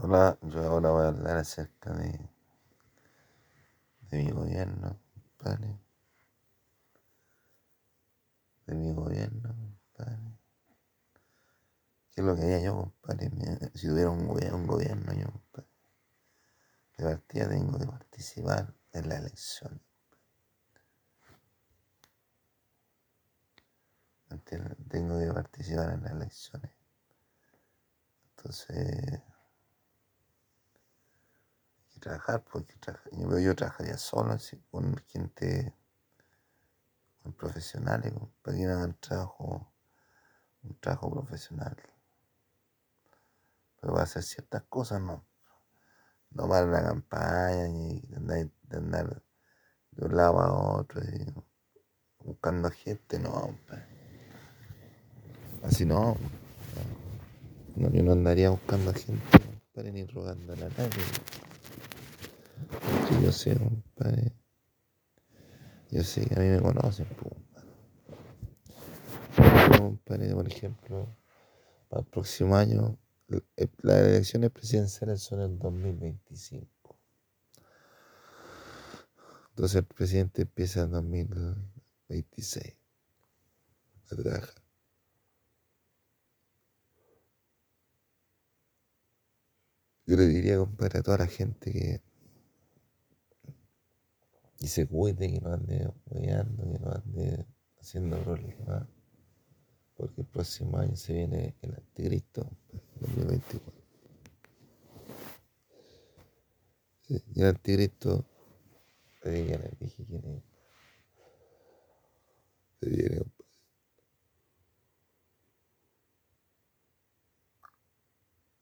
Hola, yo ahora voy a hablar acerca de, de mi gobierno, compadre. De mi gobierno, compadre. ¿Qué es lo que haría yo, compadre? Si tuviera un gobierno, yo, compadre. De partida tengo que participar en la elección. Tengo que participar en las elecciones. Entonces, trabajar, porque yo, yo trabajaría solo, así, con gente, con profesionales, para que hagan trabajo, un trabajo profesional. Pero va a hacer ciertas cosas, no. No para la campaña, ni de andar, de un lado a otro, buscando gente, no, Así no. no. Yo no andaría buscando gente, ni rogando a nadie yo sé, compadre. Yo sé que a mí me conocen, compadre, por ejemplo, para el próximo año, las elecciones presidenciales son en 2025. Entonces el presidente empieza en 2026 a trabajar. Yo le diría, compadre, a toda la gente que y se cuide, que no ande hueando, que no ande haciendo problemas. Porque el próximo año se viene el anticristo, 2024. y el anticristo, te dije, dije quién es. Se viene,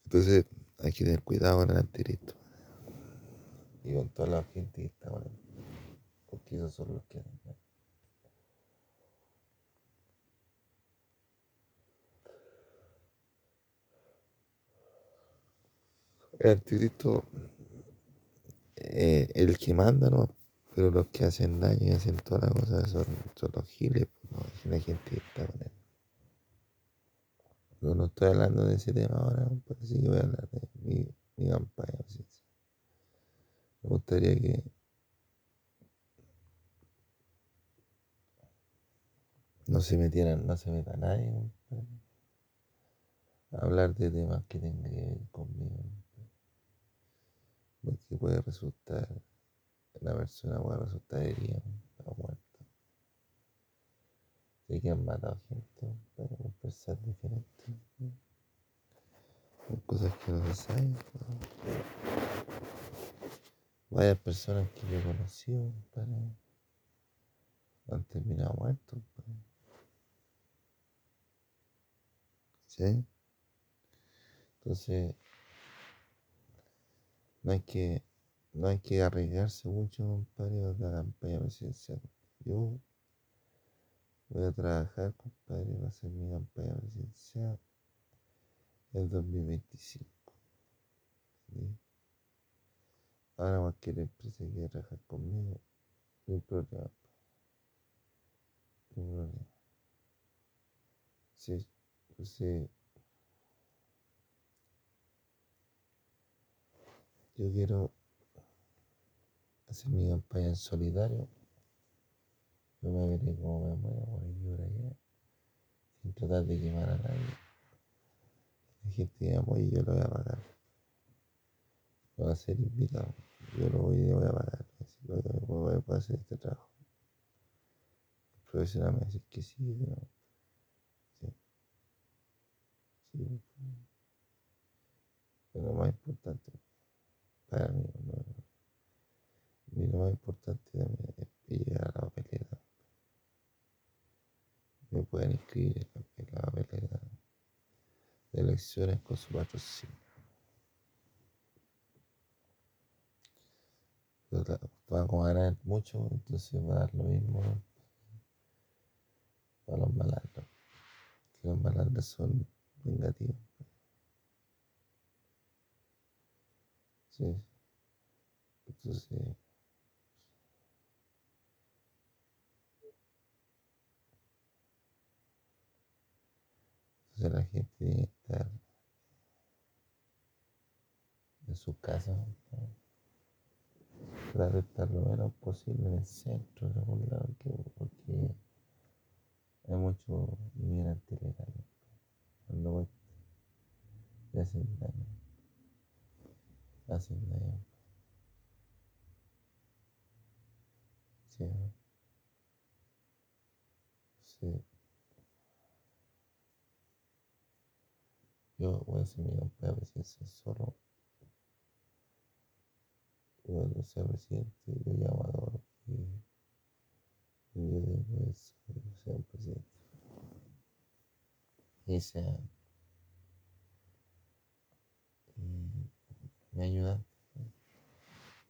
Entonces hay que tener cuidado con el anticristo. Y con toda la gente que está con él porque esos son los que El anticristo, eh, el que manda, ¿no? Pero los que hacen daño y hacen todas las cosas son, son los giles, ¿no? Es la gente que está con. Pero no estoy hablando de ese tema ahora, parece que voy a hablar de mi, mi campaña. Me gustaría que no se metieran, no se meta nadie a hablar de temas que tengan que ver conmigo. Porque puede resultar, la persona puede resultar herida o muerta. Sé que han matado gente pero por pensar diferente. Son cosas que no se saben. Varias personas que yo he conocido han terminado muertos. Entonces, no hay que, no hay que arriesgarse mucho, compadre, a la campaña presidencial. Yo voy a trabajar, compadre, para hacer mi campaña presidencial el 2025. Ahora cualquier empresa que quiera trabajar conmigo, no hay problema. No hay problema. Sí. Entonces, yo quiero hacer mi campaña en solidario. Yo me veré como me muevo por aquí por allá, sin tratar de quemar a nadie. La gente me apoya, yo lo voy a pagar. Voy a ser invitado. Yo lo voy, voy a pagar. Voy a hacer este trabajo. El profesional me dice que sí, no. Pero lo más importante para mí, lo más importante también es a la papelera. Me pueden inscribir en la papelera de elecciones con su patrocinio. Van a ganar mucho, entonces va a dar lo mismo para los malandros. Los malandros son vengativo. Sí. Entonces, entonces la gente tiene que estar su casa. Tratar de estar lo menos posible en el centro, en algún lado, porque hay muchos inmigrantes ilegales. Cuando voy, y hacen daño. Daño. Sí. Sí. Yo voy a hacer mi campaña presidencial solo. Cuando sea presidente, yo llamo a todos y, yo digo que sea presidente. Y sea y me ayuda.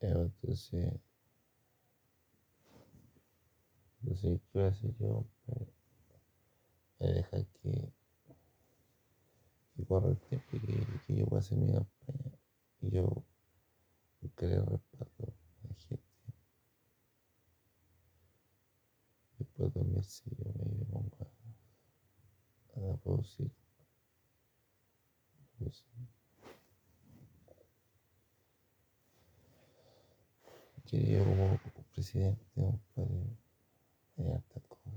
bien. Ya, entonces, ¿qué voy a hacer yo? Pues, voy a dejar que, que corra el tiempo y que, que yo hacer mi campaña. Y yo buscaré respaldo a la gente. Después de dormirse, yo me pongo a, a producir. producir. que o presidente é um bocadinho. É, está com.